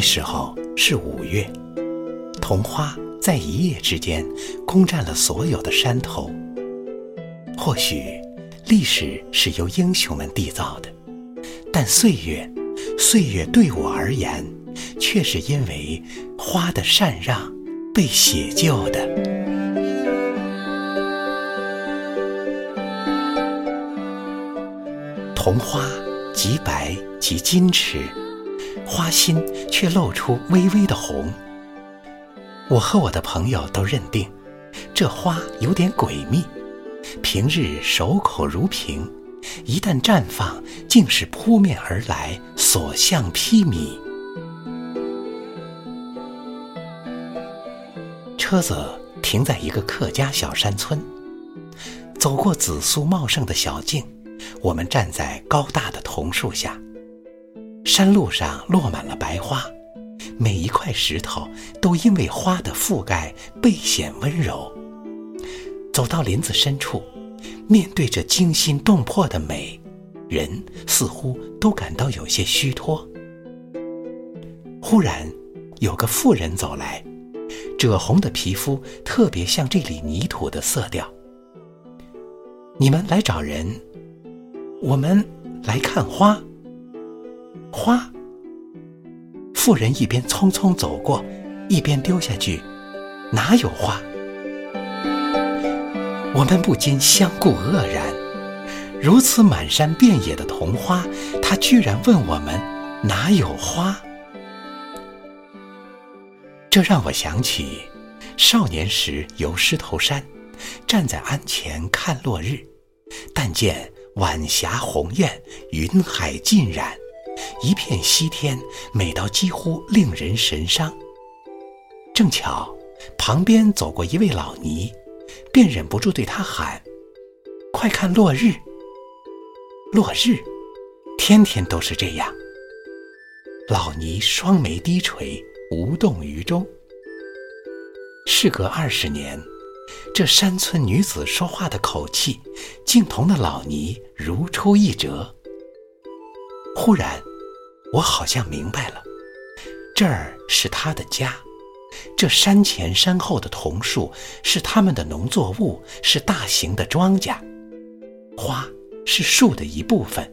那时候是五月，桐花在一夜之间攻占了所有的山头。或许历史是由英雄们缔造的，但岁月，岁月对我而言，却是因为花的禅让被写就的。桐花极白极矜持。花心却露出微微的红。我和我的朋友都认定，这花有点诡秘。平日守口如瓶，一旦绽放，竟是扑面而来，所向披靡。车子停在一个客家小山村，走过紫苏茂盛的小径，我们站在高大的桐树下。山路上落满了白花，每一块石头都因为花的覆盖倍显温柔。走到林子深处，面对着惊心动魄的美，人似乎都感到有些虚脱。忽然，有个妇人走来，赭红的皮肤特别像这里泥土的色调。你们来找人，我们来看花。花。妇人一边匆匆走过，一边丢下句：“哪有花？”我们不禁相顾愕然。如此满山遍野的桐花，他居然问我们：“哪有花？”这让我想起少年时游狮头山，站在庵前看落日，但见晚霞红艳，云海尽染。一片西天，美到几乎令人神伤。正巧旁边走过一位老尼，便忍不住对他喊：“快看落日！落日，天天都是这样。”老尼双眉低垂，无动于衷。事隔二十年，这山村女子说话的口气，竟同那老尼如出一辙。忽然。我好像明白了，这儿是他的家，这山前山后的桐树是他们的农作物，是大型的庄稼。花是树的一部分，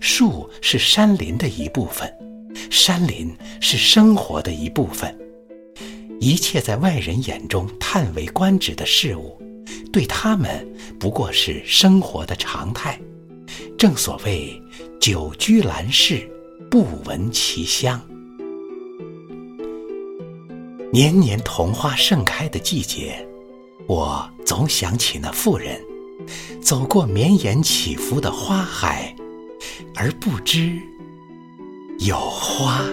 树是山林的一部分，山林是生活的一部分。一切在外人眼中叹为观止的事物，对他们不过是生活的常态。正所谓久居兰室。不闻其香。年年桐花盛开的季节，我总想起那妇人，走过绵延起伏的花海，而不知有花。